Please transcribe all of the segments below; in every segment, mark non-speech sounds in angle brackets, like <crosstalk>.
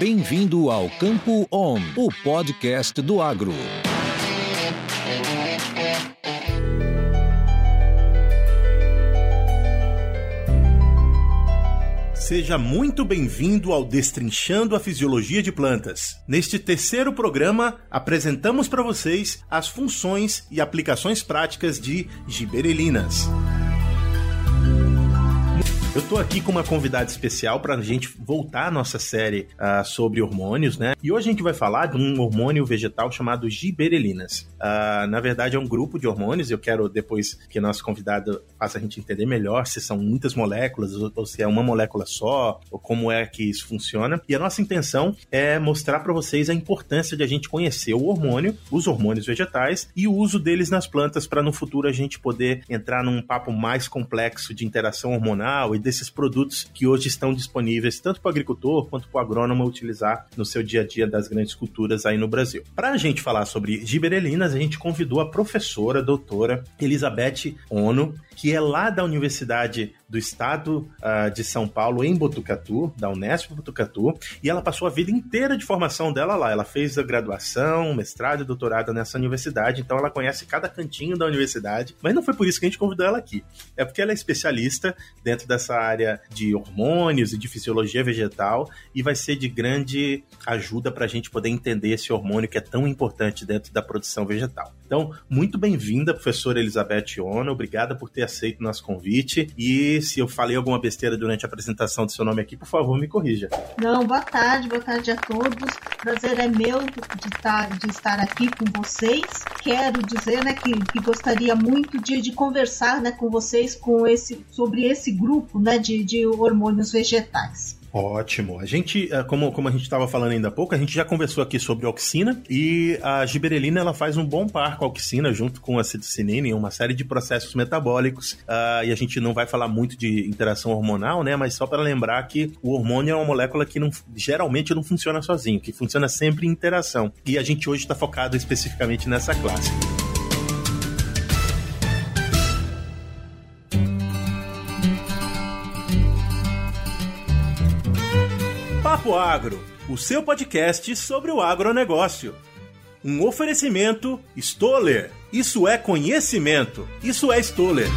Bem-vindo ao Campo On, o podcast do agro. Seja muito bem-vindo ao Destrinchando a Fisiologia de Plantas. Neste terceiro programa, apresentamos para vocês as funções e aplicações práticas de giberelinas. Eu tô aqui com uma convidada especial para a gente voltar à nossa série uh, sobre hormônios, né? E hoje a gente vai falar de um hormônio vegetal chamado giberelinas. Uh, na verdade, é um grupo de hormônios. Eu quero depois que nosso convidado faça a gente entender melhor se são muitas moléculas ou, se é uma molécula só, ou como é que isso funciona. E a nossa intenção é mostrar para vocês a importância de a gente conhecer o hormônio, os hormônios vegetais e o uso deles nas plantas para no futuro a gente poder entrar num papo mais complexo de interação hormonal e desses produtos que hoje estão disponíveis tanto para o agricultor quanto para o agrônomo utilizar no seu dia a dia das grandes culturas aí no Brasil. Para a gente falar sobre giberelinas, a gente convidou a professora, a doutora Elizabeth Ono, que é lá da Universidade do Estado uh, de São Paulo, em Botucatu, da Unesp Botucatu, e ela passou a vida inteira de formação dela lá. Ela fez a graduação, mestrado e doutorado nessa universidade, então ela conhece cada cantinho da universidade, mas não foi por isso que a gente convidou ela aqui. É porque ela é especialista dentro dessa área de hormônios e de fisiologia vegetal e vai ser de grande ajuda para a gente poder entender esse hormônio que é tão importante dentro da produção vegetal. Então, muito bem-vinda, professora Elizabeth Ono, obrigada por ter aceito o nosso convite e se eu falei alguma besteira durante a apresentação do seu nome aqui, por favor, me corrija. Não, boa tarde, boa tarde a todos. Prazer é meu de estar, de estar aqui com vocês. Quero dizer né, que, que gostaria muito de, de conversar né, com vocês com esse, sobre esse grupo né, de, de hormônios vegetais. Ótimo. A gente, eh, como, como a gente estava falando ainda há pouco, a gente já conversou aqui sobre oxina e a giberelina ela faz um bom par com a oxina junto com a citicinina em uma série de processos metabólicos. Uh, e a gente não vai falar muito de interação hormonal, né? Mas só para lembrar que o hormônio é uma molécula que não, geralmente não funciona sozinho, que funciona sempre em interação. E a gente hoje está focado especificamente nessa classe. Papo Agro, o seu podcast sobre o agronegócio. Um oferecimento Stoller. Isso é conhecimento. Isso é Stoller.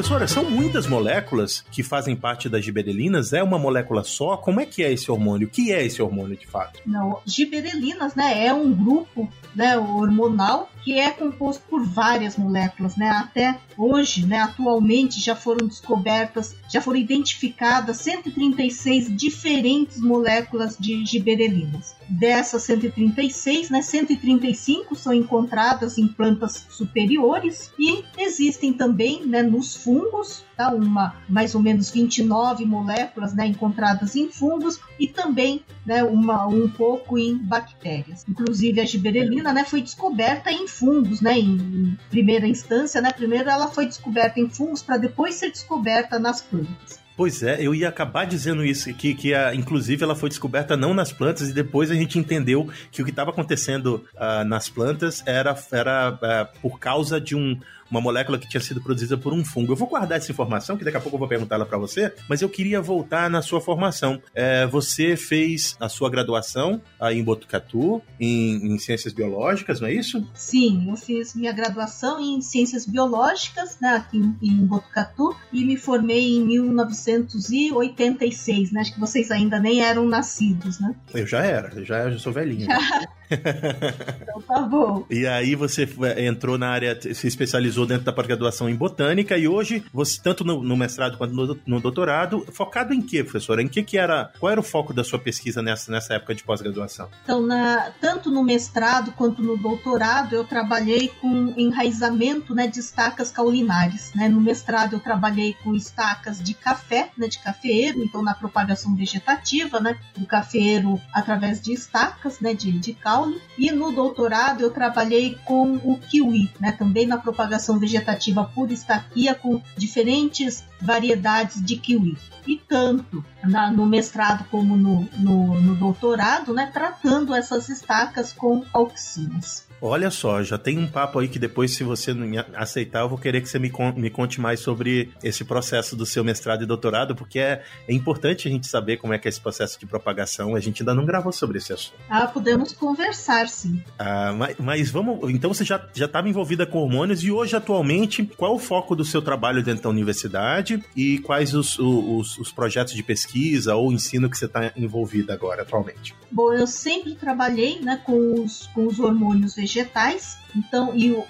Professora, são muitas moléculas que fazem parte das giberelinas? É uma molécula só? Como é que é esse hormônio? O que é esse hormônio de fato? Não, giberelinas, né, é um grupo né, hormonal que é composto por várias moléculas, né? Até hoje, né, atualmente já foram descobertas, já foram identificadas 136 diferentes moléculas de giberelinas. Dessas 136, né, 135 são encontradas em plantas superiores e existem também, né, nos fungos, tá? Uma mais ou menos 29 moléculas, né, encontradas em fungos e também, né, uma um pouco em bactérias. Inclusive a giberelina, né, foi descoberta em fungos, né, em primeira instância, né? Primeiro ela foi descoberta em fungos para depois ser descoberta nas plantas. Pois é, eu ia acabar dizendo isso, que, que a, inclusive ela foi descoberta não nas plantas e depois a gente entendeu que o que estava acontecendo uh, nas plantas era, era uh, por causa de um, uma molécula que tinha sido produzida por um fungo. Eu vou guardar essa informação, que daqui a pouco eu vou perguntar ela para você, mas eu queria voltar na sua formação. É, você fez a sua graduação aí em Botucatu, em, em, Ciências Biológicas, não é isso? Sim, eu fiz minha graduação em Ciências Biológicas, né, aqui em, em Botucatu, e me formei em 1986, né? Acho que vocês ainda nem eram nascidos, né? Eu já era, eu já, já sou velhinho. Já. <laughs> então tá bom. E aí você entrou na área, se especializou dentro da pós-graduação em botânica e hoje você, tanto no, no mestrado quanto no, no, doutorado, focado em quê, professora? Em que que era, qual era o foco da sua pesquisa nessa, nessa época de pós-graduação? Então, na, tanto no mestrado quanto no doutorado, eu trabalhei com enraizamento né, de estacas caulinares. Né? No mestrado, eu trabalhei com estacas de café, né, de cafeeiro, então na propagação vegetativa, né, do cafeeiro através de estacas né, de, de caule e no doutorado eu trabalhei com o kiwi, né, também na propagação vegetativa por estaquia com diferentes variedades de kiwi. E tanto na, no mestrado como no, no, no doutorado, né, tratando essas estacas com auxinas. Olha só, já tem um papo aí que depois, se você não aceitar, eu vou querer que você me, con me conte mais sobre esse processo do seu mestrado e doutorado, porque é, é importante a gente saber como é que é esse processo de propagação. A gente ainda não gravou sobre esse assunto. Ah, podemos conversar, sim. Ah, mas, mas vamos. Então você já estava envolvida com hormônios e hoje, atualmente, qual é o foco do seu trabalho dentro da universidade e quais os, os, os projetos de pesquisa ou ensino que você está envolvida agora, atualmente? Bom, eu sempre trabalhei né, com, os, com os hormônios vegetais vegetais. Então, e eu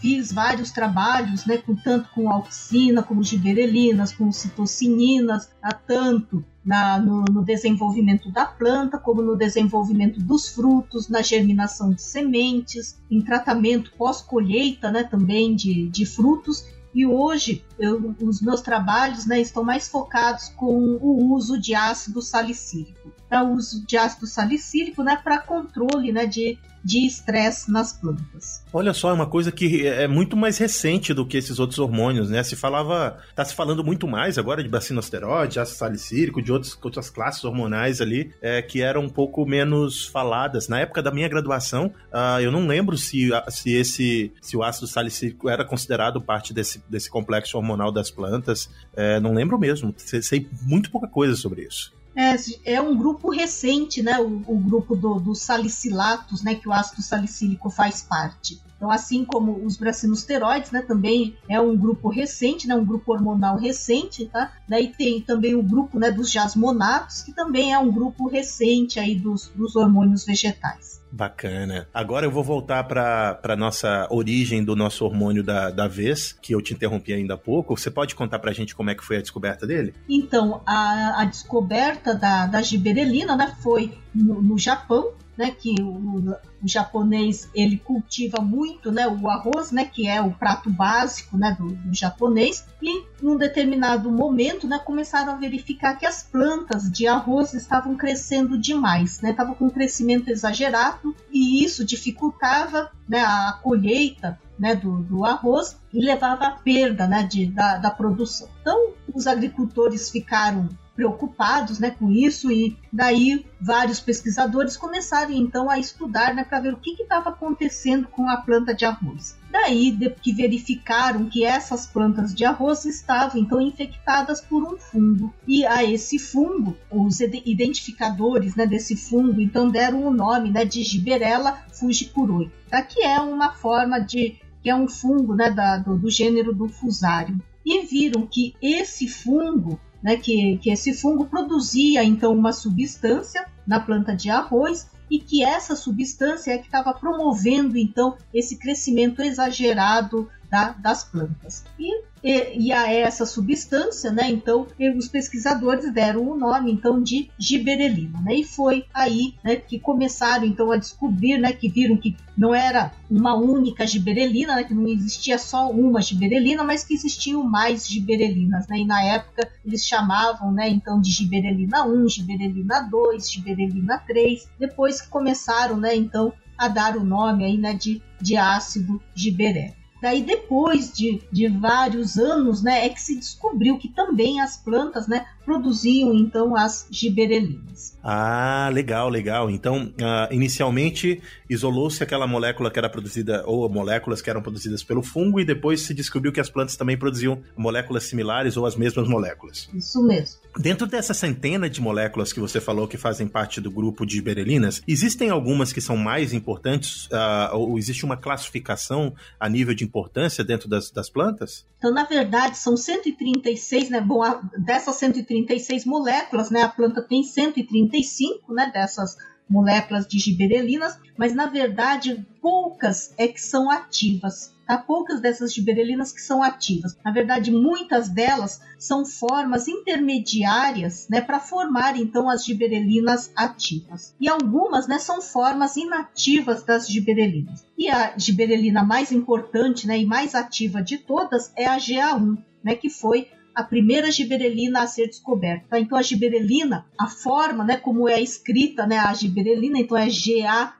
fiz vários trabalhos, né, com, tanto com auxina, como giberelinas, com citocininas, tanto na, no, no, desenvolvimento da planta, como no desenvolvimento dos frutos, na germinação de sementes, em tratamento pós-colheita né, também de, de frutos. E hoje eu, os meus trabalhos né, estão mais focados com o uso de ácido salicílico. O uso de ácido salicílico né, para controle né, de de estresse nas plantas. Olha só, é uma coisa que é muito mais recente do que esses outros hormônios, né? Se falava, tá se falando muito mais agora de bacinosteroide, ácido salicílico, de outros, outras classes hormonais ali, é, que eram um pouco menos faladas. Na época da minha graduação, uh, eu não lembro se, se esse, se o ácido salicílico era considerado parte desse, desse complexo hormonal das plantas. É, não lembro mesmo. Sei muito pouca coisa sobre isso. É, é um grupo recente, né? O, o grupo dos do salicilatos, né? Que o ácido salicílico faz parte. Então, assim como os bracinosteroides, né, também é um grupo recente, né, um grupo hormonal recente, tá? Daí tem também o grupo, né, dos jasmonatos, que também é um grupo recente aí dos, dos hormônios vegetais. Bacana. Agora eu vou voltar para nossa origem do nosso hormônio da, da vez, que eu te interrompi ainda há pouco. Você pode contar para a gente como é que foi a descoberta dele? Então, a, a descoberta da, da giberelina né, foi no, no Japão, né, que o, o, japonês ele cultiva muito, né, o arroz, né, que é o prato básico, né, do, do, japonês, e num determinado momento, né, começaram a verificar que as plantas de arroz estavam crescendo demais, né, estavam com um crescimento exagerado e isso dificultava, né, a colheita né, do, do, arroz e levava à perda né, de, da, da produção. Então, os agricultores ficaram preocupados né, com isso e daí vários pesquisadores começaram então a estudar né, para ver o que estava acontecendo com a planta de arroz. Daí que verificaram que essas plantas de arroz estavam então infectadas por um fungo e a esse fungo os identificadores né, desse fungo então deram o nome né, de Giberella fugicuroi, tá? que é uma forma de que é um fungo né, da, do, do gênero do fusário e viram que esse fungo né, que, que esse fungo produzia então uma substância na planta de arroz e que essa substância é que estava promovendo então esse crescimento exagerado da, das plantas. E, e, e, a essa substância, né, então, os pesquisadores deram o nome então de giberelina, né, e foi aí né, que começaram então a descobrir, né, que viram que não era uma única giberelina, né, que não existia só uma giberelina, mas que existiam mais giberelinas, né, e na época eles chamavam, né, então de giberelina 1, giberelina 2, giberelina 3, depois que começaram, né, então a dar o nome aí, né, de, de ácido giberé. Daí depois de, de vários anos, né, é que se descobriu que também as plantas, né, produziam então as giberelinas. Ah, legal, legal. Então, uh, inicialmente isolou-se aquela molécula que era produzida, ou moléculas que eram produzidas pelo fungo, e depois se descobriu que as plantas também produziam moléculas similares ou as mesmas moléculas. Isso mesmo. Dentro dessa centena de moléculas que você falou que fazem parte do grupo de giberelinas, existem algumas que são mais importantes, uh, ou existe uma classificação a nível de importância dentro das, das plantas? Então, na verdade, são 136, né? Bom, dessas 136 136 moléculas, né? A planta tem 135, né, dessas moléculas de giberelinas, mas na verdade poucas é que são ativas. Há poucas dessas giberelinas que são ativas. Na verdade, muitas delas são formas intermediárias né, para formar então as giberelinas ativas. E algumas né, são formas inativas das giberelinas. E a giberelina mais importante né, e mais ativa de todas é a GA1, né, que foi a primeira giberelina a ser descoberta. Tá? Então a giberelina, a forma, né, como é escrita, né, a giberelina, então é GA1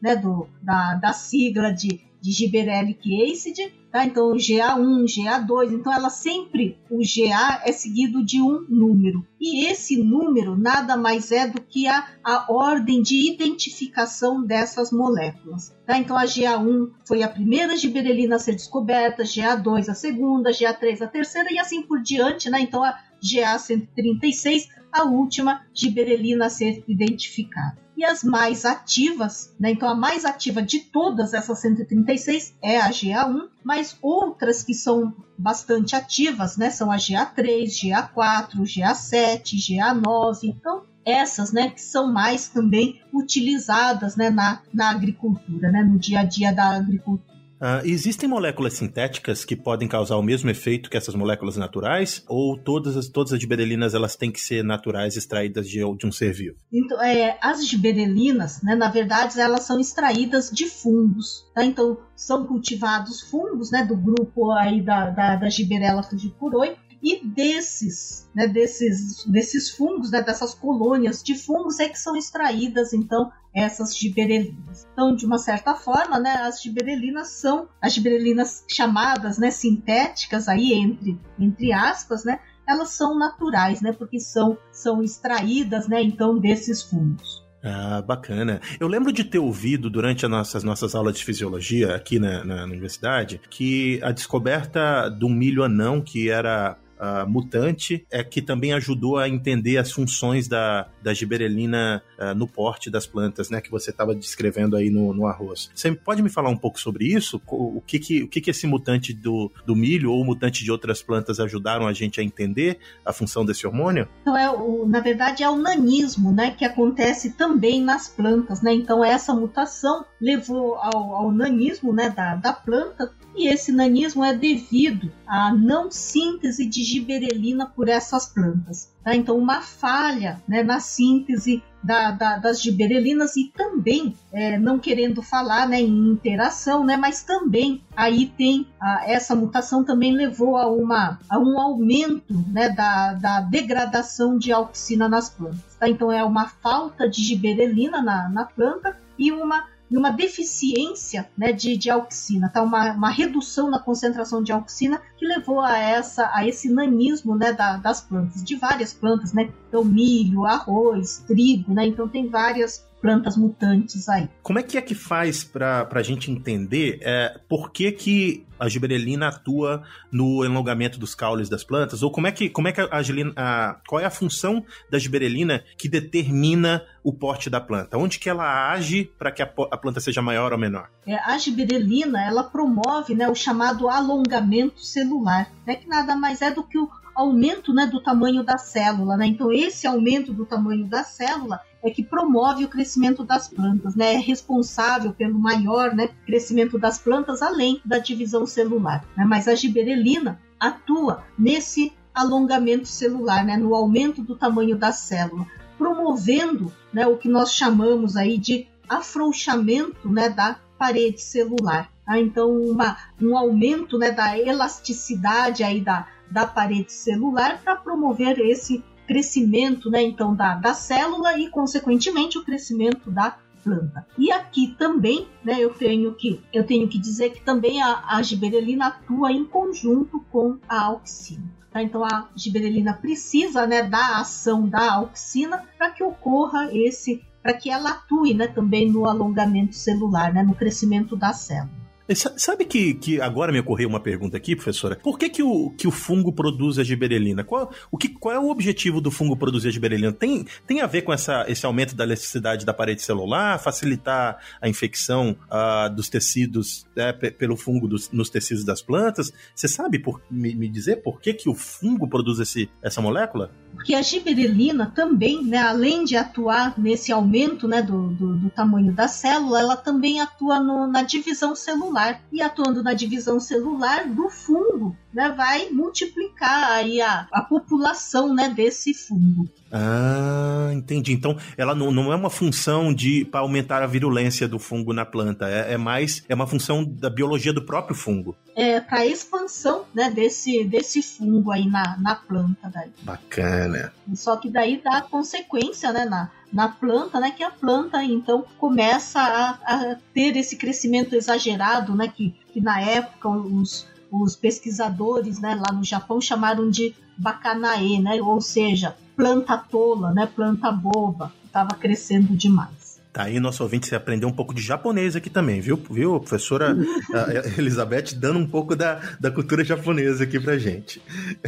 né, do, da, da sigla de, de Gibberellic acid, tá? Então, GA1, GA2, então ela sempre, o GA é seguido de um número. E esse número nada mais é do que a, a ordem de identificação dessas moléculas. Tá? Então, a GA1 foi a primeira giberelina a ser descoberta, GA2 a segunda, GA3 a terceira e assim por diante, né? Então, a GA136, a última giberelina a ser identificada e as mais ativas, né? Então a mais ativa de todas essas 136 é a GA1, mas outras que são bastante ativas, né? São a GA3, GA4, GA7, GA9. Então essas, né, que são mais também utilizadas, né, na, na agricultura, né, no dia a dia da agricultura. Uh, existem moléculas sintéticas que podem causar o mesmo efeito que essas moléculas naturais? Ou todas as, todas as giberelinas elas têm que ser naturais, extraídas de, de um ser vivo? Então, é, as giberelinas, né, na verdade, elas são extraídas de fungos. Tá? Então, são cultivados fungos né, do grupo aí da, da, da Giberella frugipuroi e desses, né, desses, desses fungos, né, dessas colônias de fungos é que são extraídas então essas giberelinas. Então, de uma certa forma, né, as giberelinas são as giberelinas chamadas, né, sintéticas aí entre entre aspas, né, elas são naturais, né, porque são são extraídas, né, então desses fungos. Ah, bacana. Eu lembro de ter ouvido durante as nossas, nossas aulas de fisiologia aqui na, na, na universidade que a descoberta do milho anão, que era uh, mutante, é que também ajudou a entender as funções da, da giberelina uh, no porte das plantas, né? Que você estava descrevendo aí no, no arroz. Você pode me falar um pouco sobre isso? O que que, o que, que esse mutante do, do milho ou mutante de outras plantas ajudaram a gente a entender a função desse hormônio? Então, é o, na verdade, é o nanismo, né? Que acontece também nas plantas, né? Então, essa mutação levou ao, ao nanismo, né? Da, da planta e esse nanismo é devido à não síntese de giberelina por essas plantas. Tá? Então, uma falha né, na síntese da, da, das giberelinas e também, é, não querendo falar né, em interação, né, mas também aí tem a, essa mutação também levou a, uma, a um aumento né, da, da degradação de auxina nas plantas. Tá? Então, é uma falta de giberelina na, na planta e uma numa deficiência né, de, de auxina, tá? Uma, uma, redução na concentração de auxina que levou a, essa, a esse nanismo né, da, das plantas, de várias plantas, né? Então, milho, arroz, trigo, né? Então tem várias plantas mutantes aí. Como é que é que faz para a gente entender é, por que, que a giberelina atua no alongamento dos caules das plantas? Ou como é que, como é que a, a, qual é a função da giberelina que determina o porte da planta? Onde que ela age para que a, a, planta seja maior ou menor? É, a giberelina ela promove né, o chamado alongamento celular, né, que nada mais é do que o aumento né, do tamanho da célula. Né? Então, esse aumento do tamanho da célula é que promove o crescimento das plantas, né? É responsável pelo maior né, crescimento das plantas, além da divisão celular. Né? Mas a giberelina atua nesse alongamento celular, né, no aumento do tamanho da célula, promovendo né, o que nós chamamos aí de afrouxamento né, da parede celular. Ah, então, uma, um aumento né, da elasticidade aí da, da parede celular para promover esse crescimento, né, então, da, da célula e, consequentemente, o crescimento da planta. E aqui também, né, eu tenho que eu tenho que dizer que também a, a giberelina atua em conjunto com a auxina. Tá? Então a giberelina precisa, né, da ação da auxina para que ocorra esse, para que ela atue, né, também no alongamento celular, né, no crescimento da célula. Sabe que, que agora me ocorreu uma pergunta aqui, professora? Por que, que, o, que o fungo produz a giberelina? Qual, o que, qual é o objetivo do fungo produzir a giberelina? Tem, tem a ver com essa, esse aumento da elasticidade da parede celular, facilitar a infecção uh, dos tecidos né, pelo fungo dos, nos tecidos das plantas? Você sabe por, me, me, dizer por que, que o fungo produz esse, essa molécula? Porque a giberelina também, né, além de atuar nesse aumento né, do, do, do tamanho da célula, ela também atua no, na divisão celular. E atuando na divisão celular do fungo, né, vai multiplicar aí a, a população né, desse fungo. Ah, entendi. Então, ela não, não é uma função de para aumentar a virulência do fungo na planta, é, é, mais é uma função da biologia do próprio fungo. É para expansão, né, desse desse fungo aí na, na planta daí. Bacana. Só que daí dá consequência, né, na na planta, né, que a planta então começa a, a ter esse crescimento exagerado, né, que, que na época os, os pesquisadores, né, lá no Japão chamaram de bacanae, né, ou seja, planta tola, né, planta boba, estava crescendo demais. Tá aí, nosso ouvinte, você aprendeu um pouco de japonês aqui também, viu? Viu, professora Elizabeth, dando um pouco da, da cultura japonesa aqui pra gente.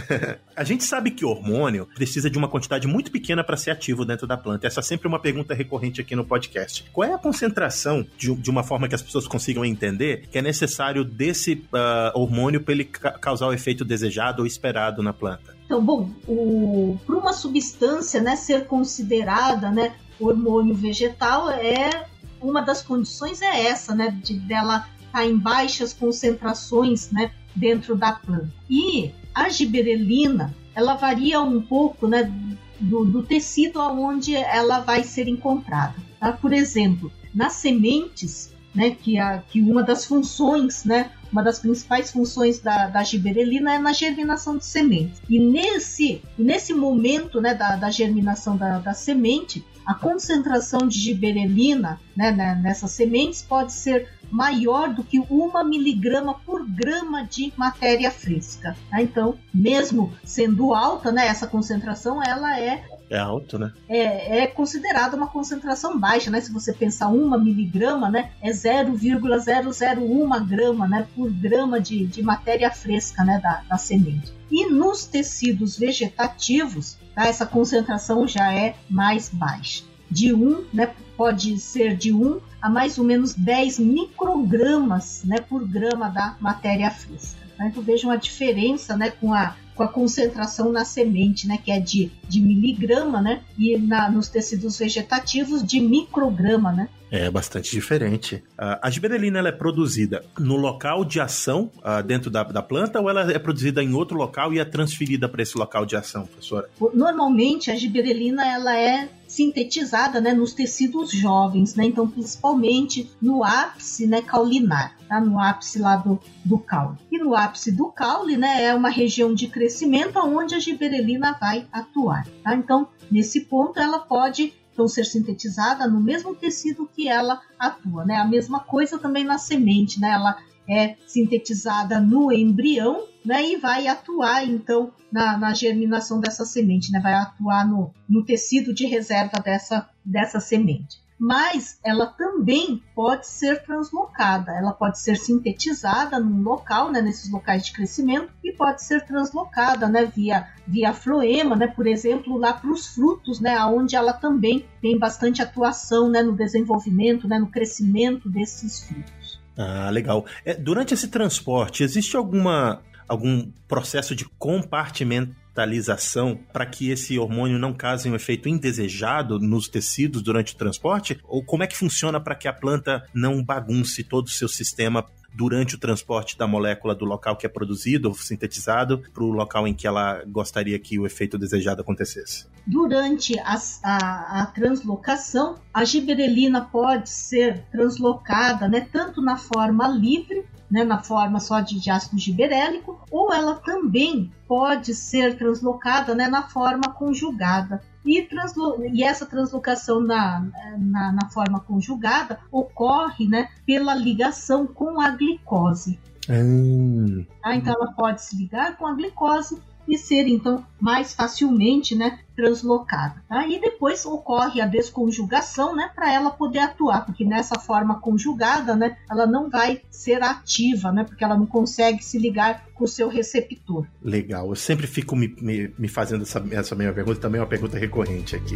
<laughs> a gente sabe que hormônio precisa de uma quantidade muito pequena para ser ativo dentro da planta. Essa é sempre uma pergunta recorrente aqui no podcast. Qual é a concentração, de, de uma forma que as pessoas consigam entender, que é necessário desse uh, hormônio para ele ca causar o efeito desejado ou esperado na planta? Então, bom, para uma substância né, ser considerada né, hormônio vegetal é uma das condições é essa, né, de dela estar tá em baixas concentrações, né, dentro da planta. E a giberelina, ela varia um pouco, né, do, do tecido aonde ela vai ser encontrada. Tá? Por exemplo, nas sementes, né, que, a, que uma das funções, né, uma das principais funções da, da giberelina é na germinação de sementes. E nesse, nesse momento né, da, da germinação da, da semente, a concentração de giberelina né, né, nessas sementes pode ser maior do que uma miligrama por grama de matéria fresca. Tá? Então, mesmo sendo alta, né, essa concentração ela é é alto, né? É, é considerada uma concentração baixa, né? Se você pensar uma miligrama, né? É 0,001 grama, né? Por grama de, de matéria fresca, né? Da, da semente. E nos tecidos vegetativos, tá? essa concentração já é mais baixa. De 1, né? Pode ser de 1 a mais ou menos 10 microgramas, né? Por grama da matéria fresca. Tá? Então vejam a diferença, né? Com a com a concentração na semente, né, que é de, de miligrama, né, e na, nos tecidos vegetativos de micrograma, né. É bastante diferente. a giberelina ela é produzida no local de ação uh, dentro da, da, planta ou ela é produzida em outro local e é transferida para esse local de ação, professora? Normalmente a giberelina ela é sintetizada né, nos tecidos jovens, né? então principalmente no ápice né, caulinar, tá? no ápice lá do, do caule. E no ápice do caule né, é uma região de crescimento onde a giberelina vai atuar. Tá? Então, nesse ponto, ela pode então ser sintetizada no mesmo tecido que ela atua, né? A mesma coisa também na semente, né? Ela é sintetizada no embrião, né? E vai atuar então na, na germinação dessa semente, né? Vai atuar no, no tecido de reserva dessa, dessa semente mas ela também pode ser translocada. Ela pode ser sintetizada num local, né, nesses locais de crescimento, e pode ser translocada, né, via via floema, né, por exemplo, lá para os frutos, né, onde ela também tem bastante atuação, né, no desenvolvimento, né, no crescimento desses frutos. Ah, legal. É, durante esse transporte, existe alguma algum processo de compartimento cristalização para que esse hormônio não cause um efeito indesejado nos tecidos durante o transporte? Ou como é que funciona para que a planta não bagunce todo o seu sistema durante o transporte da molécula do local que é produzido ou sintetizado para o local em que ela gostaria que o efeito desejado acontecesse? Durante a, a, a translocação, a giberelina pode ser translocada né, tanto na forma livre né, na forma só de, ácido giberélico, ou ela também pode ser translocada né, na forma conjugada. E, e, essa translocação na, na, na, forma conjugada ocorre né, pela ligação com a glicose. Hum. Tá? Então ela pode se ligar com a glicose e ser então mais facilmente né, translocada. Tá? E depois ocorre a desconjugação né, para ela poder atuar, porque nessa forma conjugada né, ela não vai ser ativa, né, porque ela não consegue se ligar com o seu receptor. Legal, eu sempre fico me, me, me fazendo essa, essa mesma pergunta, também é uma pergunta recorrente aqui.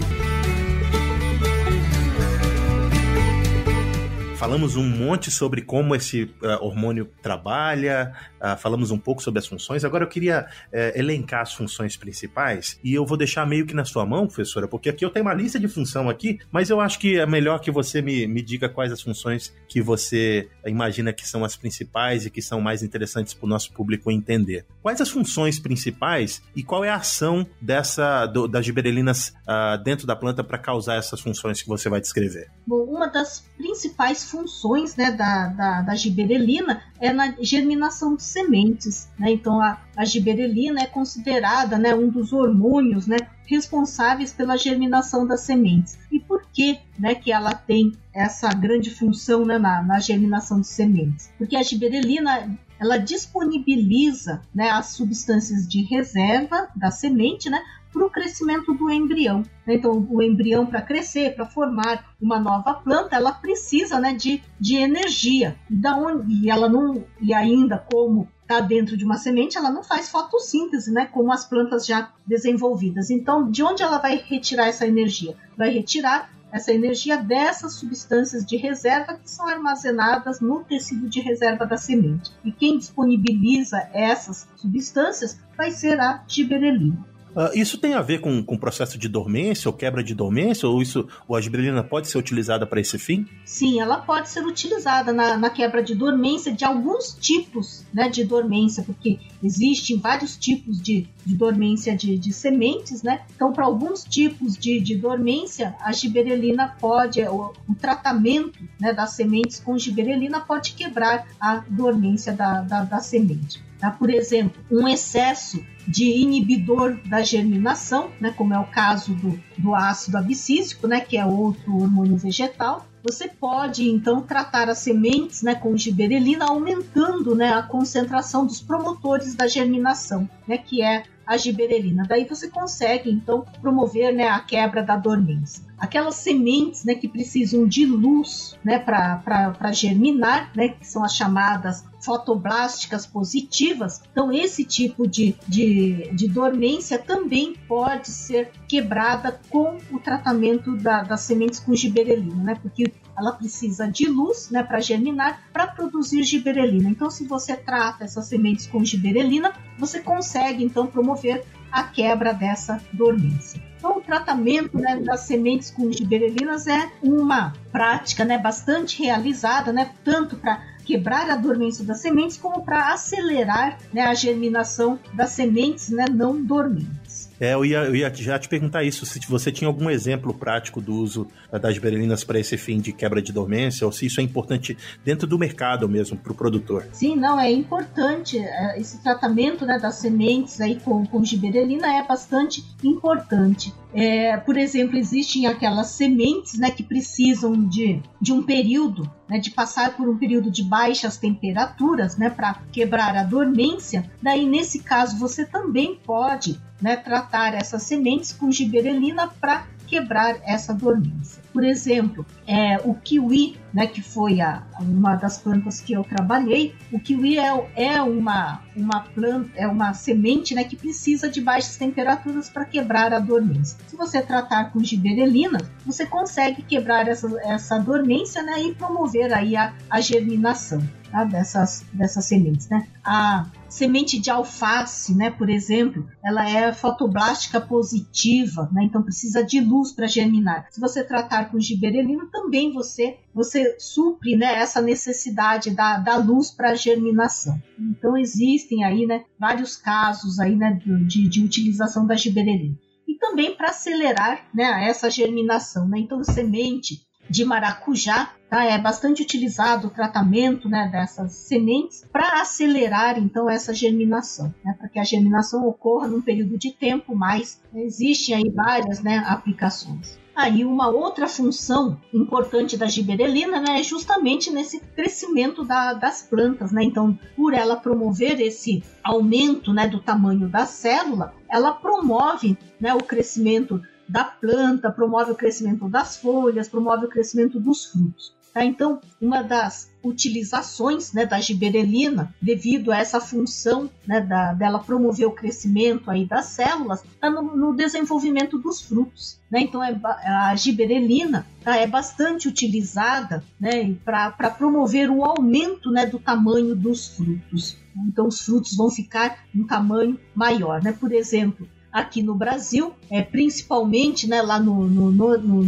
Falamos um monte sobre como esse uh, hormônio trabalha, uh, falamos um pouco sobre as funções. Agora eu queria uh, elencar as funções principais e eu vou deixar meio que na sua mão, professora, porque aqui eu tenho uma lista de função aqui, mas eu acho que é melhor que você me, me diga quais as funções que você imagina que são as principais e que são mais interessantes para o nosso público entender. Quais as funções principais e qual é a ação dessa do, das giberelinas uh, dentro da planta para causar essas funções que você vai descrever? Bom, uma das principais funções né, da, da, da giberelina é na germinação de sementes. Né? Então, a, a giberelina é considerada né, um dos hormônios né, responsáveis pela germinação das sementes. E por que, né, que ela tem essa grande função né, na, na germinação de sementes? Porque a giberelina ela disponibiliza né, as substâncias de reserva da semente né, para o crescimento do embrião. Então, o embrião, para crescer, para formar uma nova planta, ela precisa né, de, de energia. Da onde, e ela não, e ainda como está dentro de uma semente, ela não faz fotossíntese, né, como as plantas já desenvolvidas. Então, de onde ela vai retirar essa energia? Vai retirar essa energia dessas substâncias de reserva que são armazenadas no tecido de reserva da semente. E quem disponibiliza essas substâncias vai ser a giberelina. Uh, isso tem a ver com, o processo de dormência ou quebra de dormência? Ou, isso, ou a giberelina pode ser utilizada para esse fim? Sim, ela pode ser utilizada na, na quebra de dormência de alguns tipos né, de dormência, porque existem vários tipos de, de dormência de, de sementes, né? Então, para alguns tipos de, de dormência, a giberelina pode, o, o tratamento né, das sementes com giberelina pode quebrar a dormência da, da, da semente. Tá? Por exemplo, um excesso de inibidor da germinação, né, como é o caso do, do ácido abscísico, né, que é outro hormônio vegetal, você pode então tratar as sementes né, com giberelina, aumentando né, a concentração dos promotores da germinação, né, que é a giberelina. Daí você consegue então promover né, a quebra da dormência aquelas sementes né, que precisam de luz né, para germinar, né, que são as chamadas fotoblásticas positivas. Então, esse tipo de, de, de dormência também pode ser quebrada com o tratamento da, das sementes com giberelina, né, porque ela precisa de luz né, para germinar, para produzir giberelina. Então, se você trata essas sementes com giberelina, você consegue então promover a quebra dessa dormência. Então, o tratamento né, das sementes com giberelinas é uma prática né, bastante realizada, né, tanto para quebrar a dormência das sementes como para acelerar né, a germinação das sementes né, não dormentes. É, eu ia, eu ia já te perguntar isso, se você tinha algum exemplo prático do uso das berelinas para esse fim de quebra de dormência, ou se isso é importante dentro do mercado mesmo, para o produtor. Sim, não, é importante. É, esse tratamento né, das sementes aí com, com giberelina é bastante importante. É, por exemplo, existem aquelas sementes né, que precisam de, de um período, né, de passar por um período de baixas temperaturas né, para quebrar a dormência. Daí, nesse caso, você também pode né, tratar essas sementes com giberelina para quebrar essa dormência. Por exemplo, é, o kiwi, né, que foi a, uma das plantas que eu trabalhei, o kiwi é, é uma, uma planta, é uma semente né, que precisa de baixas temperaturas para quebrar a dormência. Se você tratar com giberelina, você consegue quebrar essa, essa dormência né, e promover aí a, a germinação tá, dessas, dessas sementes. Né? A semente de alface, né, por exemplo, ela é fotoblástica positiva, né, então precisa de luz para germinar. Se você tratar com giberelina, também você você supre né, essa necessidade da, da luz para germinação. Então existem aí né, vários casos aí, né, de, de utilização da giberelina. E também para acelerar né, essa germinação. Né? Então, semente de maracujá, tá? É bastante utilizado o tratamento né, dessas sementes para acelerar então essa germinação, né? Para que a germinação ocorra num período de tempo mais. Existem aí várias né, aplicações. Aí uma outra função importante da giberelina né, é justamente nesse crescimento da, das plantas. Né? Então, por ela promover esse aumento né, do tamanho da célula, ela promove né, o crescimento da planta, promove o crescimento das folhas, promove o crescimento dos frutos. Tá? Então, uma das utilizações né, da giberelina, devido a essa função né, da, dela promover o crescimento aí das células, está no, no, desenvolvimento dos frutos. Né? Então, é, a giberelina tá, é bastante utilizada né, para promover o aumento né, do tamanho dos frutos. Então, os frutos vão ficar um tamanho maior. Né? Por exemplo, aqui no Brasil, é, principalmente né, lá no, no, no, no,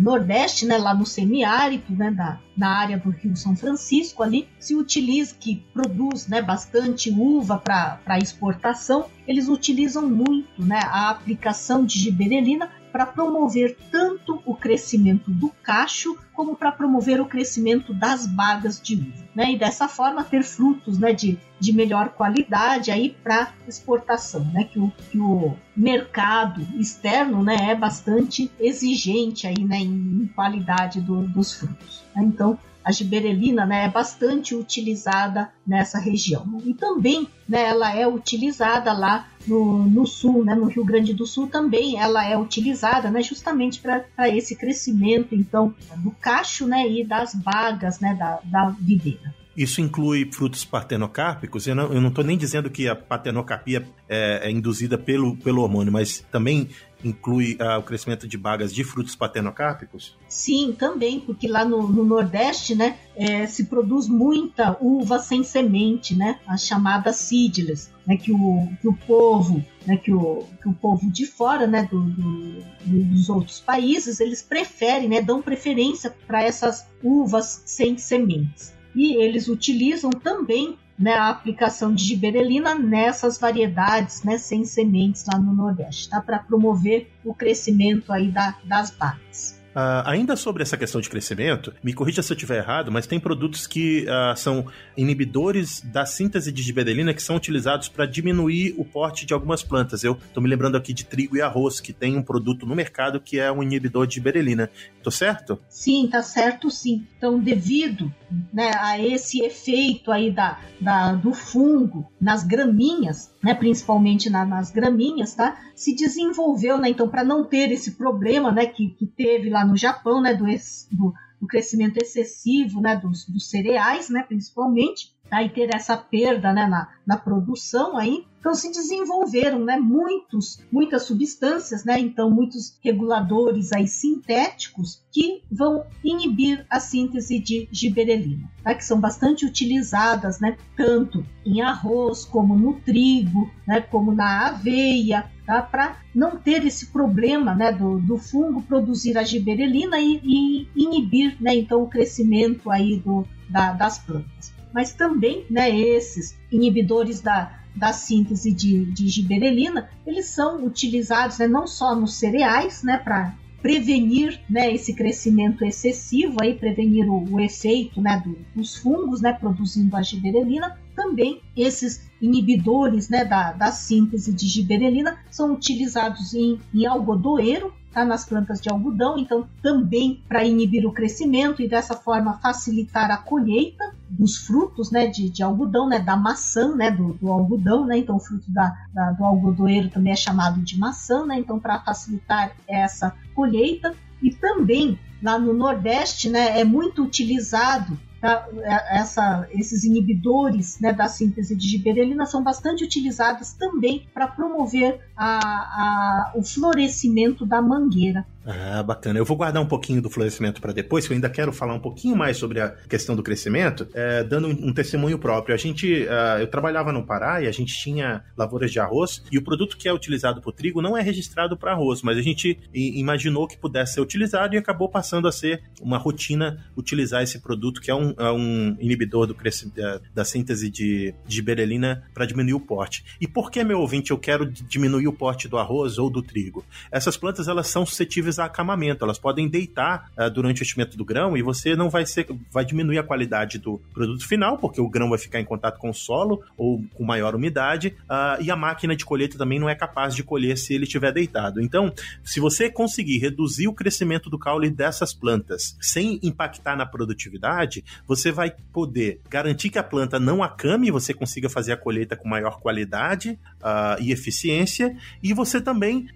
Nordeste, né, lá no semiárido, né, da, área do Rio São Francisco, ali se utiliza, que produz né, bastante uva para exportação, eles utilizam muito né, a aplicação de giberelina para promover tanto o crescimento do cacho como para promover o crescimento das bagas de uva, né? E dessa forma ter frutos, né, de, de melhor qualidade aí para exportação, né? Que o, que o mercado externo, né, é bastante exigente aí, né, em, em qualidade do, dos frutos. Né? Então a giberelina né, é bastante utilizada nessa região. E também né, ela é utilizada lá no, no sul, né, no Rio Grande do Sul também ela é utilizada né, justamente para esse crescimento então do cacho né, e das bagas né, da, da videira. Isso inclui frutos partenocárpicos? Eu não estou nem dizendo que a partenocapia é, é, induzida pelo, pelo hormônio, mas também inclui uh, o crescimento de bagas de frutos patenocárpicos? Sim, também, porque lá no, no Nordeste, né, é, se produz muita uva sem semente, né, a chamada seedless, né, que o, que o povo, né, que o, que o povo de fora, né, do, do, dos outros países, eles preferem, né, dão preferência para essas uvas sem sementes. E eles utilizam também né, a aplicação de giberelina nessas variedades né, sem sementes lá no Nordeste, tá? para promover o crescimento aí da, das vacas. Uh, ainda sobre essa questão de crescimento, me corrija se eu estiver errado, mas tem produtos que uh, são inibidores da síntese de giberelina que são utilizados para diminuir o porte de algumas plantas. Eu estou me lembrando aqui de trigo e arroz, que tem um produto no mercado que é um inibidor de giberelina. Tô certo? Sim, tá certo sim. Então, devido né, a esse efeito aí da, da, do fungo nas graminhas, né, principalmente na, nas graminhas, tá? Se desenvolveu, né? Então, para não ter esse problema, né, que, que teve lá no Japão, né, do, do, do crescimento excessivo, né, dos, dos cereais, né, principalmente, tá? e ter essa perda, né, na, na produção aí, então se desenvolveram, né, muitos, muitas substâncias, né, então muitos reguladores aí sintéticos que vão inibir a síntese de giberelina, tá, que são bastante utilizadas, né, tanto em arroz como no trigo, né, como na aveia, tá, para não ter esse problema, né, do, do fungo produzir a giberelina e, e inibir, né, então o crescimento aí do, da, das plantas. Mas também né, esses inibidores da, da síntese de, de giberelina, eles são utilizados né, não só nos cereais, né, para prevenir né, esse crescimento excessivo, aí, prevenir o, o efeito né, do, dos fungos né, produzindo a giberelina, também esses inibidores né, da, da síntese de giberelina são utilizados em, em algodoeiro, tá, nas plantas de algodão, então também para inibir o crescimento e dessa forma facilitar a colheita dos frutos né, de, de algodão, né, da maçã, né, do, do algodão, né, então o fruto da, da, do algodoeiro também é chamado de maçã, né, então para facilitar essa colheita e também lá no Nordeste, né, é muito utilizado Tá? É, essa, esses inibidores né, da síntese de giberelina são bastante utilizados também para promover a, a, o florescimento da mangueira. Ah, bacana. Eu vou guardar um pouquinho do florescimento para depois, que eu ainda quero falar um pouquinho mais sobre a questão do crescimento, é, dando um, um, testemunho próprio. A gente, uh, eu trabalhava no Pará e a gente tinha lavouras de arroz e o produto que é utilizado para o trigo não é registrado para arroz, mas a gente imaginou que pudesse ser utilizado e acabou passando a ser uma rotina utilizar esse produto que é um, é um inibidor do da, da síntese de, de berelina para diminuir o porte. E por que, meu ouvinte, eu quero diminuir o porte do arroz ou do trigo? Essas plantas elas são suscetíveis a acamamento. Elas podem deitar uh, durante o enchimento do grão e você não vai ser, vai diminuir a qualidade do produto final, porque o grão vai ficar em contato com o solo ou com maior umidade, uh, e a máquina de colheita também não é capaz de colher se ele estiver deitado. Então, se você conseguir reduzir o crescimento do caule dessas plantas sem impactar na produtividade, você vai poder garantir que a planta não acame você consiga fazer a colheita com maior qualidade uh, e eficiência, e você também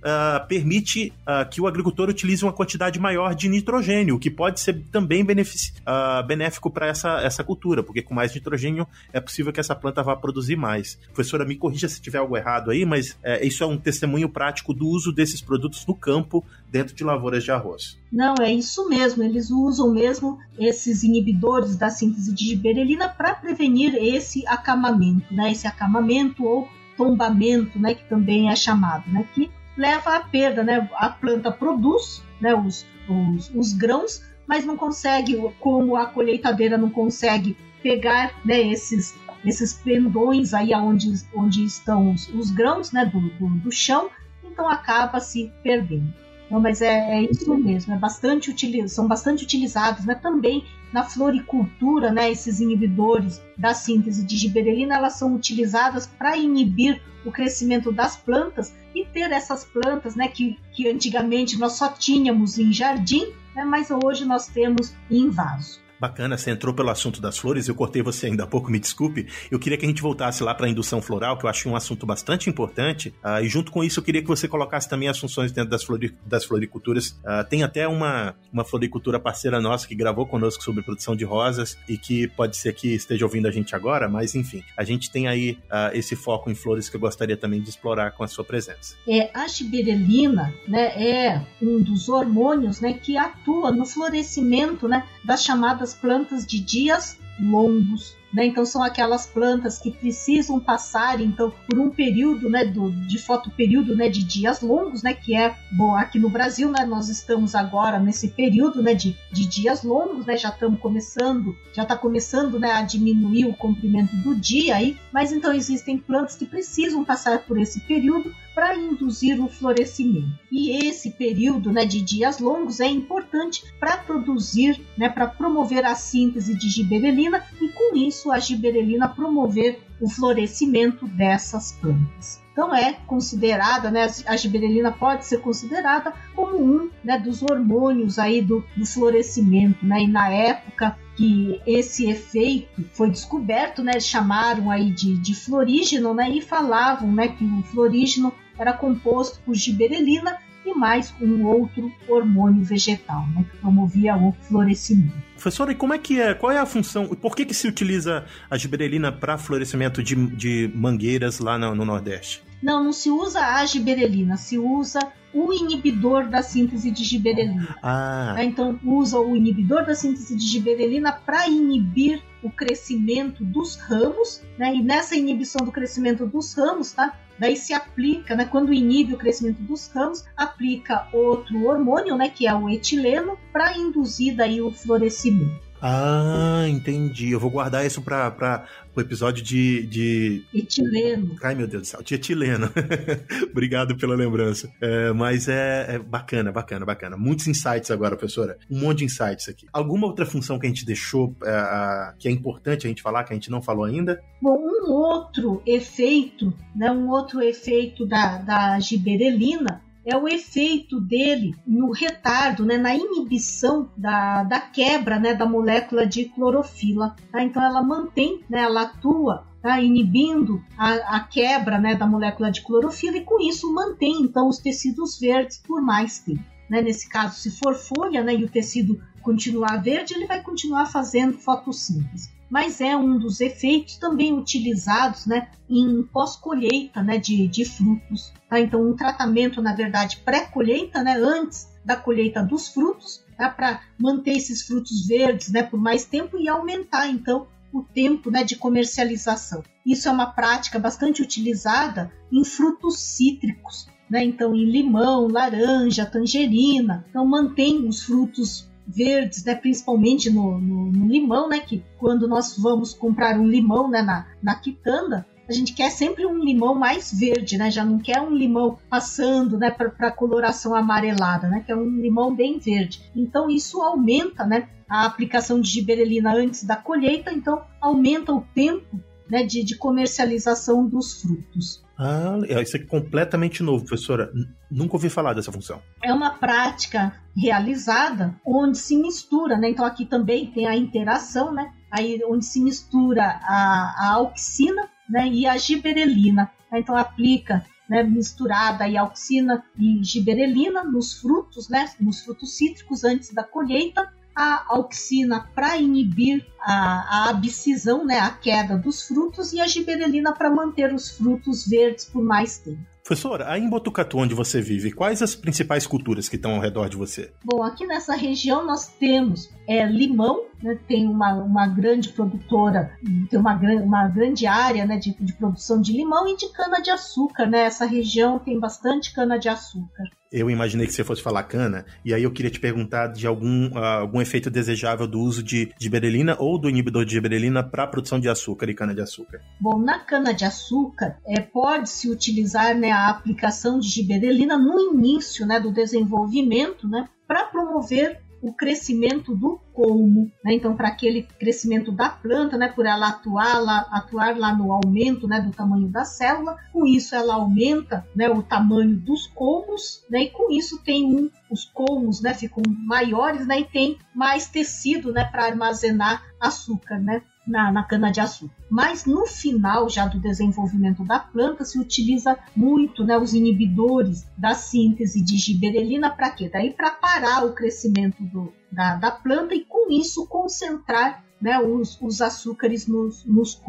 permite que o agricultor produtor utilize uma quantidade maior de nitrogênio, o que pode ser também uh, benéfico para essa, essa cultura, porque com mais nitrogênio é possível que essa planta vá produzir mais. Professora, me corrija se tiver algo errado aí, mas é, isso é um testemunho prático do uso desses produtos no campo dentro de lavouras de arroz. Não, é isso mesmo. Eles usam mesmo esses inibidores da síntese de giberelina para prevenir esse acamamento, né? Esse acamamento ou tombamento, né? Que também é chamado, né? Que leva à perda, né? A planta produz, né? Os, os, os grãos, mas não consegue, como a colheitadeira não consegue pegar, né? Esses esses pendões aí onde, onde estão os, os grãos, né? Do, do, do chão, então acaba se perdendo. Não, mas é, é, isso mesmo, é bastante utiliz, são bastante utilizados, né? Também na floricultura, né? Esses inibidores da síntese de giberelina, elas são utilizadas para inibir o crescimento das plantas e ter essas plantas, né? Que, que antigamente nós só tínhamos em jardim, né, mas hoje nós temos em vaso. Bacana, você entrou pelo assunto das flores, eu cortei você ainda há pouco, me desculpe. Eu queria que a gente voltasse lá para a indução floral, que eu acho um assunto bastante importante. Uh, e junto com isso, eu queria que você colocasse também as funções dentro das, flori das floriculturas. Uh, tem até uma, uma floricultura parceira nossa que gravou conosco sobre produção de rosas e que pode ser que esteja ouvindo a gente agora, mas enfim, a gente tem aí uh, esse foco em flores que eu gostaria também de explorar com a sua presença. É, a giberelina né, é um dos hormônios né, que atua no florescimento né, das chamadas plantas de dias longos. Né? Então são aquelas plantas que precisam passar então por um período né, do, de fotoperíodo né, de dias longos, né, que é bom aqui no Brasil, né, nós estamos agora nesse período né, de, de dias longos, né, já estamos começando, já está começando né, a diminuir o comprimento do dia aí, mas então existem plantas que precisam passar por esse período para induzir o florescimento. E esse período né, de dias longos é importante para produzir, né, para promover a síntese de giberelina e com isso a giberelina promover o florescimento dessas plantas. Então é considerada, né, a giberelina pode ser considerada como um né, dos hormônios aí do, do florescimento, né? E na época que esse efeito foi descoberto, né, chamaram aí de, de florígeno, né, e falavam, né, que o florígeno era composto por giberelina e mais um outro hormônio vegetal, né, que promovia o florescimento. Professora, e como é que é? Qual é a função? Por que, que se utiliza a giberelina para florescimento de, de mangueiras lá no, no Nordeste? Não, não se usa a giberelina, se usa o inibidor da síntese de giberelina. Ah. Tá? Então, usa o inibidor da síntese de giberelina para inibir o crescimento dos ramos, né? E nessa inibição do crescimento dos ramos, tá? Daí se aplica, né, quando inibe o crescimento dos ramos, aplica outro hormônio, né, que é o etileno, para induzir daí o florescimento. Ah, entendi. Eu vou guardar isso para o episódio de, de. Etileno. Ai, meu Deus do céu, etileno. <laughs> Obrigado pela lembrança. É, mas é, é, bacana, bacana, bacana. Muitos insights agora, professora. Um monte de insights aqui. Alguma outra função que a gente deixou é, que é importante a gente falar, que a gente não falou ainda? Bom, um outro efeito, né, um outro efeito da, da giberelina é o efeito dele no retardo, né, na inibição da, da quebra né, da molécula de clorofila. Tá? Então ela mantém, né, ela atua tá, inibindo a, a, quebra né, da molécula de clorofila e com isso mantém então os tecidos verdes por mais tempo. Né? Nesse caso, se for folha né, e o tecido continuar verde, ele vai continuar fazendo fotossíntese mas é um dos efeitos também utilizados né, em pós-colheita né, de, de frutos. Tá? Então, um tratamento, na verdade, pré-colheita, né, antes da colheita dos frutos, tá? para manter esses frutos verdes né, por mais tempo e aumentar, então, o tempo né, de comercialização. Isso é uma prática bastante utilizada em frutos cítricos, né? então em limão, laranja, tangerina. Então mantém os frutos verdes, né, principalmente no, no, no, limão, né, que quando nós vamos comprar um limão né, na, na quitanda, a gente quer sempre um limão mais verde, né? Já não quer um limão passando, né, para coloração amarelada, né? Que é um limão bem verde. Então isso aumenta, né, a aplicação de giberelina antes da colheita, então aumenta o tempo, né, de, de comercialização dos frutos. Ah, isso é completamente novo, professora. Nunca ouvi falar dessa função. É uma prática realizada onde se mistura, né? Então aqui também tem a interação, né? Aí onde se mistura a, a auxina né? e a giberelina. Então aplica né, misturada e auxina e giberelina nos frutos, né, nos frutos cítricos antes da colheita, a auxina para inibir a, a abscisão, né, a queda dos frutos, e a giberelina para manter os frutos verdes por mais tempo. Professor, aí em Botucatu, onde você vive, quais as principais culturas que estão ao redor de você? Bom, aqui nessa região nós temos é, limão, né, tem uma, uma grande produtora, tem uma, uma grande área né, de, de produção de limão e de cana-de-açúcar. Né? Essa região tem bastante cana-de-açúcar eu imaginei que você fosse falar cana, e aí eu queria te perguntar de algum, uh, algum efeito desejável do uso de giberelina ou do inibidor de giberelina para a produção de açúcar e cana-de-açúcar. Bom, na cana-de-açúcar é, pode-se utilizar né, a aplicação de giberelina no início né, do desenvolvimento né, para promover o crescimento do colmo, né? Então, para aquele crescimento da planta, né? Por ela atuar lá, atuar lá no aumento, né? Do tamanho da célula, com isso ela aumenta, né? O tamanho dos colmos, né? E com isso tem um, os colmos, né? Ficam maiores, né? E tem mais tecido, né? Para armazenar açúcar, né? Na, na cana-de-açúcar. Mas no final já do desenvolvimento da planta se utiliza muito né, os inibidores da síntese de giberelina para quê? Daí para parar o crescimento do, da, da planta e com isso concentrar né, os, os açúcares nos, nos.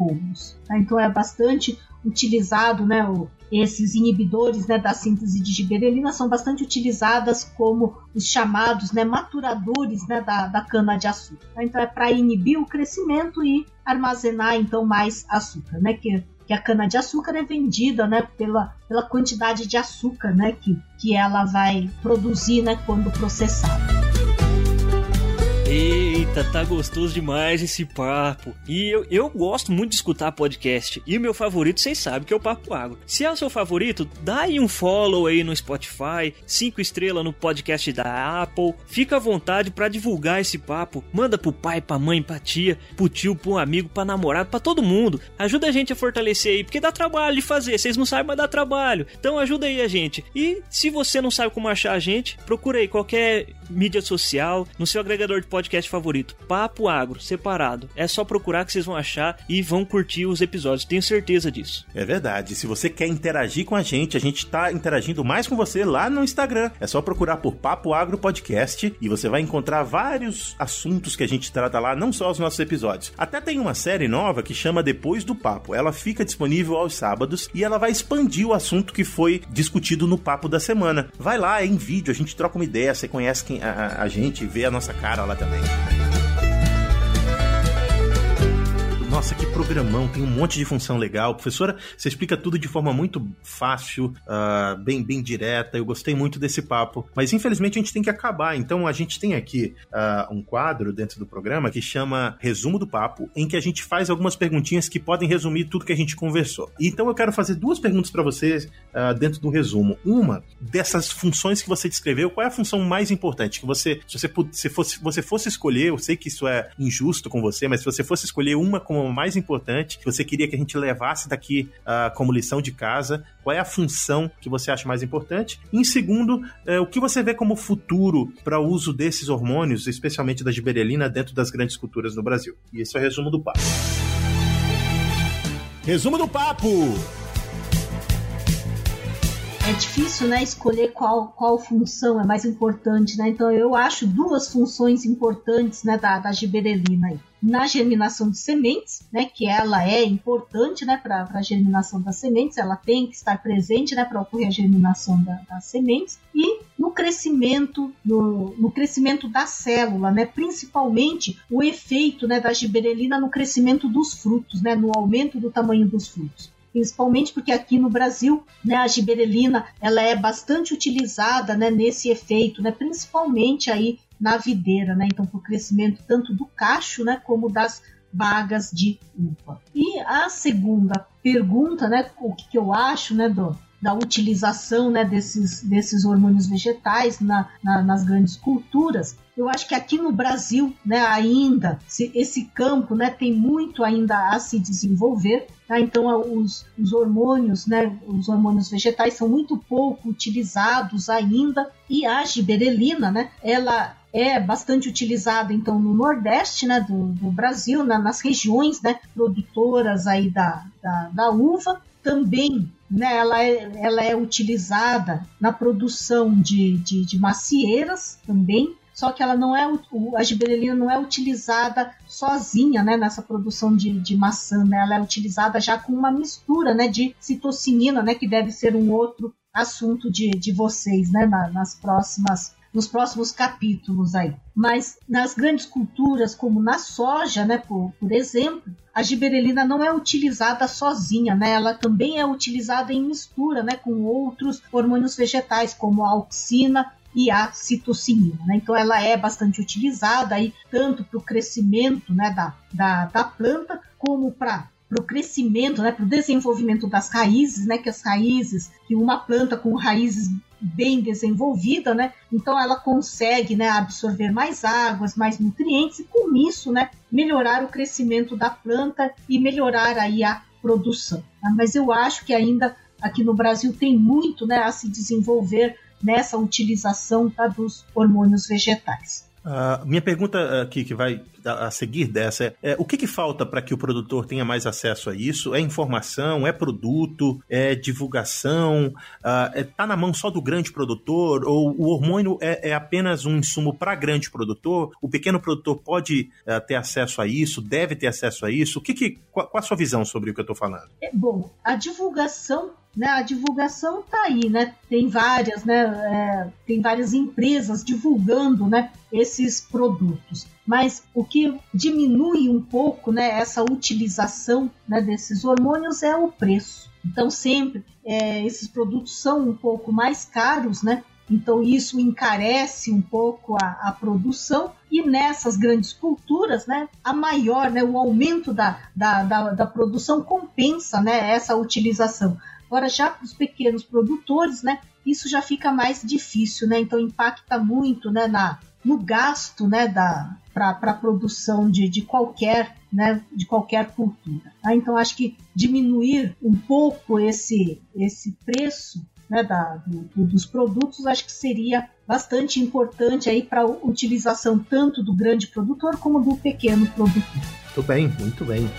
Tá? Então é bastante utilizado né, o, esses inibidores né, da síntese de giberelina são bastante utilizadas como os chamados né, maturadores né, da, da cana-de-açúcar. Então é para inibir o crescimento e armazenar então mais açúcar, né? Que, que a cana-de-açúcar é vendida né, pela, pela quantidade de açúcar né, que, que ela vai produzir né, quando processada. Eita, tá gostoso demais esse papo. E eu, eu gosto muito de escutar podcast. E o meu favorito, vocês sabem, que é o Papo Água. Se é o seu favorito, dá aí um follow aí no Spotify, cinco estrelas no podcast da Apple. Fica à vontade para divulgar esse papo. Manda pro pai, pra mãe, pra tia, pro tio, pro amigo, pra namorado, pra todo mundo. Ajuda a gente a fortalecer aí, porque dá trabalho de fazer. Vocês não sabem, mas dá trabalho. Então ajuda aí a gente. E se você não sabe como achar a gente, procura aí qualquer mídia social, no seu agregador de podcast favorito. Papo Agro, separado. É só procurar que vocês vão achar e vão curtir os episódios, tenho certeza disso. É verdade. Se você quer interagir com a gente, a gente está interagindo mais com você lá no Instagram. É só procurar por Papo Agro Podcast e você vai encontrar vários assuntos que a gente trata lá, não só os nossos episódios. Até tem uma série nova que chama Depois do Papo. Ela fica disponível aos sábados e ela vai expandir o assunto que foi discutido no papo da semana. Vai lá, é em vídeo, a gente troca uma ideia, você conhece quem a, a gente, vê a nossa cara lá também. Nossa, que programão, tem um monte de função legal. Professora, você explica tudo de forma muito fácil, uh, bem, bem direta. Eu gostei muito desse papo. Mas infelizmente a gente tem que acabar. Então a gente tem aqui uh, um quadro dentro do programa que chama Resumo do Papo, em que a gente faz algumas perguntinhas que podem resumir tudo que a gente conversou. Então eu quero fazer duas perguntas para vocês uh, dentro do resumo. Uma dessas funções que você descreveu, qual é a função mais importante? Que você, se você, se fosse, você fosse escolher, eu sei que isso é injusto com você, mas se você fosse escolher uma como mais importante que você queria que a gente levasse daqui uh, como lição de casa? Qual é a função que você acha mais importante? E em segundo, uh, o que você vê como futuro para o uso desses hormônios, especialmente da giberelina, dentro das grandes culturas no Brasil? E esse é o resumo do papo. Resumo do papo! É difícil né, escolher qual, qual função é mais importante, né? Então eu acho duas funções importantes né, da, da giberelina aí. Na germinação de sementes, né, que ela é importante né, para a germinação das sementes, ela tem que estar presente né, para ocorrer a germinação da, das sementes, e no crescimento, no, no, crescimento da célula, né, principalmente o efeito né, da giberelina no crescimento dos frutos, né, no aumento do tamanho dos frutos principalmente porque aqui no Brasil, né, a giberelina, ela é bastante utilizada, né, nesse efeito, né, principalmente aí na videira, né, então para o crescimento tanto do cacho, né, como das bagas de uva. E a segunda pergunta, né, o que, eu acho, né, do, da utilização né, desses, desses hormônios vegetais na, na, nas grandes culturas. Eu acho que aqui no Brasil, né, ainda, esse campo né, tem muito ainda a se desenvolver. Tá? Então, os, os hormônios, né, os hormônios vegetais são muito pouco utilizados ainda. E a giberelina, né, ela é bastante utilizada então no Nordeste né, do, do Brasil, na, nas regiões né, produtoras aí da, da, da uva, também né, ela, é, ela é utilizada na produção de, de, de macieiras também, só que ela não é a giberelina não é utilizada sozinha, né, nessa produção de, de maçã, né? Ela é utilizada já com uma mistura, né, de citocinina, né, que deve ser um outro assunto de, de vocês, né, na, nas próximas nos próximos capítulos aí. Mas nas grandes culturas, como na soja, né, por, por exemplo, a giberelina não é utilizada sozinha, né? Ela também é utilizada em mistura, né, com outros hormônios vegetais, como a auxina e a citocinina. Né? Então ela é bastante utilizada aí tanto para o crescimento né, da, da, da planta como para para o crescimento, né, para o desenvolvimento das raízes, né, que as raízes, que uma planta com raízes bem desenvolvida, né, então ela consegue, né, absorver mais águas, mais nutrientes e com isso, né, melhorar o crescimento da planta e melhorar aí a produção. Tá? Mas eu acho que ainda aqui no Brasil tem muito, né, a se desenvolver nessa utilização tá, dos hormônios vegetais. Uh, minha pergunta aqui, que vai a seguir dessa, é, é o que, que falta para que o produtor tenha mais acesso a isso? É informação? É produto? É divulgação? Uh, é, tá na mão só do grande produtor? Ou o hormônio é, é apenas um insumo para grande produtor? O pequeno produtor pode uh, ter acesso a isso? Deve ter acesso a isso? O que, que qual, qual a sua visão sobre o que eu estou falando? É, bom, a divulgação né, a divulgação está aí, né? Tem várias, né? É, tem várias empresas divulgando, né? Esses produtos. Mas o que diminui um pouco, né? Essa utilização né, desses hormônios é o preço. Então sempre é, esses produtos são um pouco mais caros, né? Então isso encarece um pouco a, a, produção e nessas grandes culturas, né, a maior, né, o aumento da, da, da, da produção compensa, né, essa utilização. Agora, já para os pequenos produtores, né, isso já fica mais difícil, né? Então impacta muito, né, na, no gasto, né, para a produção de, de qualquer, né, de qualquer cultura. Tá? Então acho que diminuir um pouco esse esse preço né, da, do, dos produtos, acho que seria bastante importante aí para a utilização tanto do grande produtor como do pequeno produtor. Muito bem, muito bem.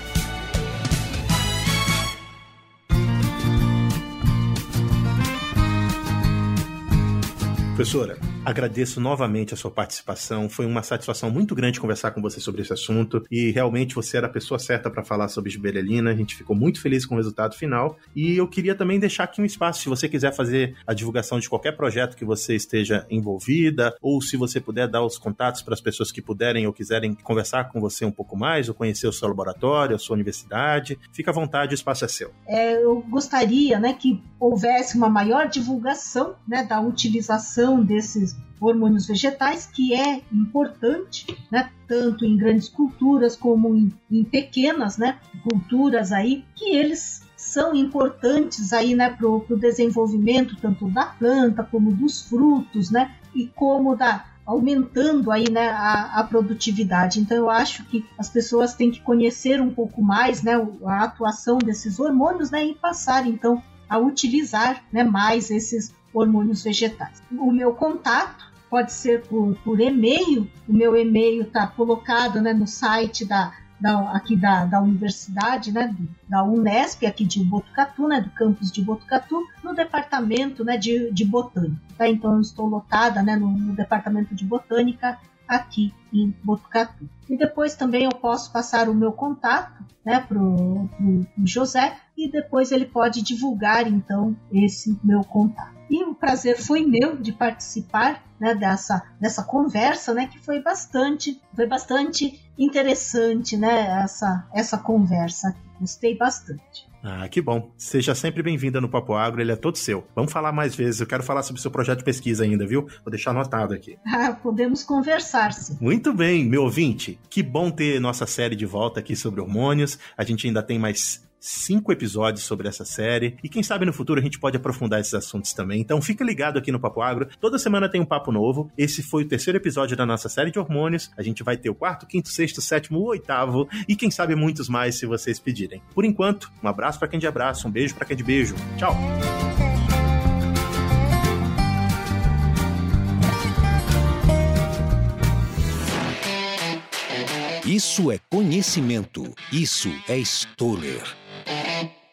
Professora, agradeço novamente a sua participação. Foi uma satisfação muito grande conversar com você sobre esse assunto e realmente você era a pessoa certa para falar sobre giberelina. A gente ficou muito feliz com o resultado final e eu queria também deixar aqui um espaço se você quiser fazer a divulgação de qualquer projeto que você esteja envolvida ou se você puder dar os contatos para as pessoas que puderem ou quiserem conversar com você um pouco mais ou conhecer o seu laboratório, a sua universidade. Fica à vontade, o espaço é seu. É, eu gostaria, né, que houvesse uma maior divulgação, né, da utilização desses hormônios vegetais, que é importante, né, tanto em grandes culturas como em, em pequenas né, culturas aí, que eles são importantes aí né, para o desenvolvimento tanto da planta como dos frutos, né, e como da aumentando aí né, a, a, produtividade. Então eu acho que as pessoas têm que conhecer um pouco mais né, a atuação desses hormônios né, e passar então a utilizar né, mais esses hormônios vegetais. O meu contato pode ser por, por e-mail, o meu e-mail está colocado né, no site da, da, aqui da, da universidade, né, da Unesp, aqui de Botucatu, né, do campus de Botucatu, no departamento né, de, de botânica. Tá? Então, eu estou lotada né, no, no departamento de botânica aqui em Botucatu. E depois também eu posso passar o meu contato né, para o José e depois ele pode divulgar então esse meu contato. E o prazer foi meu de participar né, dessa, dessa conversa, né, que foi bastante, foi bastante interessante, né, essa, essa conversa. Gostei bastante. Ah, que bom. Seja sempre bem-vinda no Papo Agro, ele é todo seu. Vamos falar mais vezes, eu quero falar sobre o seu projeto de pesquisa ainda, viu? Vou deixar anotado aqui. <laughs> Ah, podemos conversar, sim. Muito bem, meu ouvinte. Que bom ter nossa série de volta aqui sobre hormônios. A gente ainda tem mais cinco episódios sobre essa série. E quem sabe no futuro a gente pode aprofundar esses assuntos também. Então fica ligado aqui no Papo Agro. Toda semana tem um papo novo. Esse foi o terceiro episódio da nossa série de hormônios. A gente vai ter o quarto, quinto, sexto, sétimo, oitavo e quem sabe muitos mais se vocês pedirem. Por enquanto, um abraço para quem de abraço, um beijo para quem de beijo. Tchau. Isso é conhecimento. Isso é Stoller. Thank you.